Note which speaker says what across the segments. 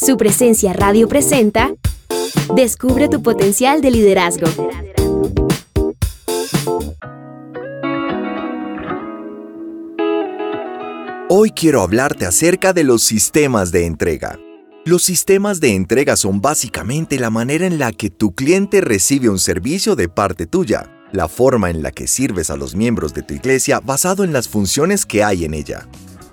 Speaker 1: Su presencia radio presenta Descubre tu potencial de liderazgo.
Speaker 2: Hoy quiero hablarte acerca de los sistemas de entrega. Los sistemas de entrega son básicamente la manera en la que tu cliente recibe un servicio de parte tuya, la forma en la que sirves a los miembros de tu iglesia basado en las funciones que hay en ella.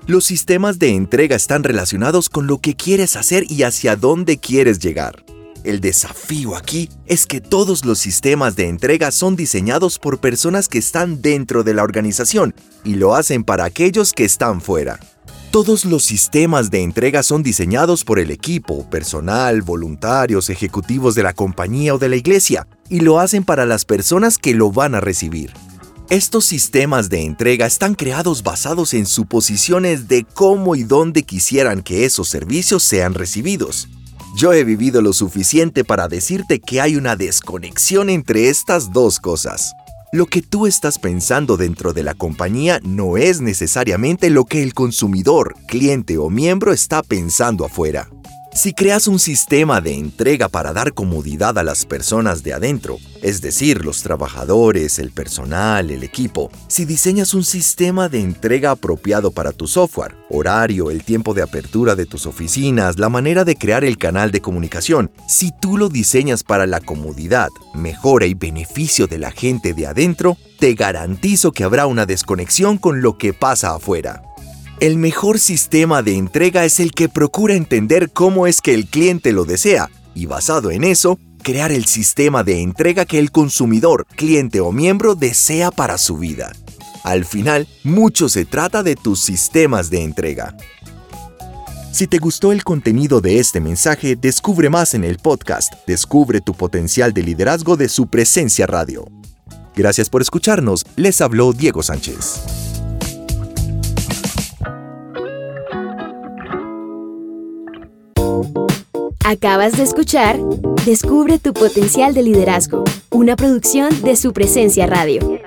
Speaker 2: Los sistemas de entrega están relacionados con lo que quieres hacer y hacia dónde quieres llegar. El desafío aquí es que todos los sistemas de entrega son diseñados por personas que están dentro de la organización y lo hacen para aquellos que están fuera. Todos los sistemas de entrega son diseñados por el equipo, personal, voluntarios, ejecutivos de la compañía o de la iglesia, y lo hacen para las personas que lo van a recibir. Estos sistemas de entrega están creados basados en suposiciones de cómo y dónde quisieran que esos servicios sean recibidos. Yo he vivido lo suficiente para decirte que hay una desconexión entre estas dos cosas. Lo que tú estás pensando dentro de la compañía no es necesariamente lo que el consumidor, cliente o miembro está pensando afuera. Si creas un sistema de entrega para dar comodidad a las personas de adentro, es decir, los trabajadores, el personal, el equipo, si diseñas un sistema de entrega apropiado para tu software, horario, el tiempo de apertura de tus oficinas, la manera de crear el canal de comunicación, si tú lo diseñas para la comodidad, mejora y beneficio de la gente de adentro, te garantizo que habrá una desconexión con lo que pasa afuera. El mejor sistema de entrega es el que procura entender cómo es que el cliente lo desea y basado en eso, crear el sistema de entrega que el consumidor, cliente o miembro desea para su vida. Al final, mucho se trata de tus sistemas de entrega. Si te gustó el contenido de este mensaje, descubre más en el podcast Descubre tu potencial de liderazgo de su presencia radio. Gracias por escucharnos, les habló Diego Sánchez.
Speaker 1: Acabas de escuchar Descubre tu potencial de liderazgo, una producción de su presencia radio.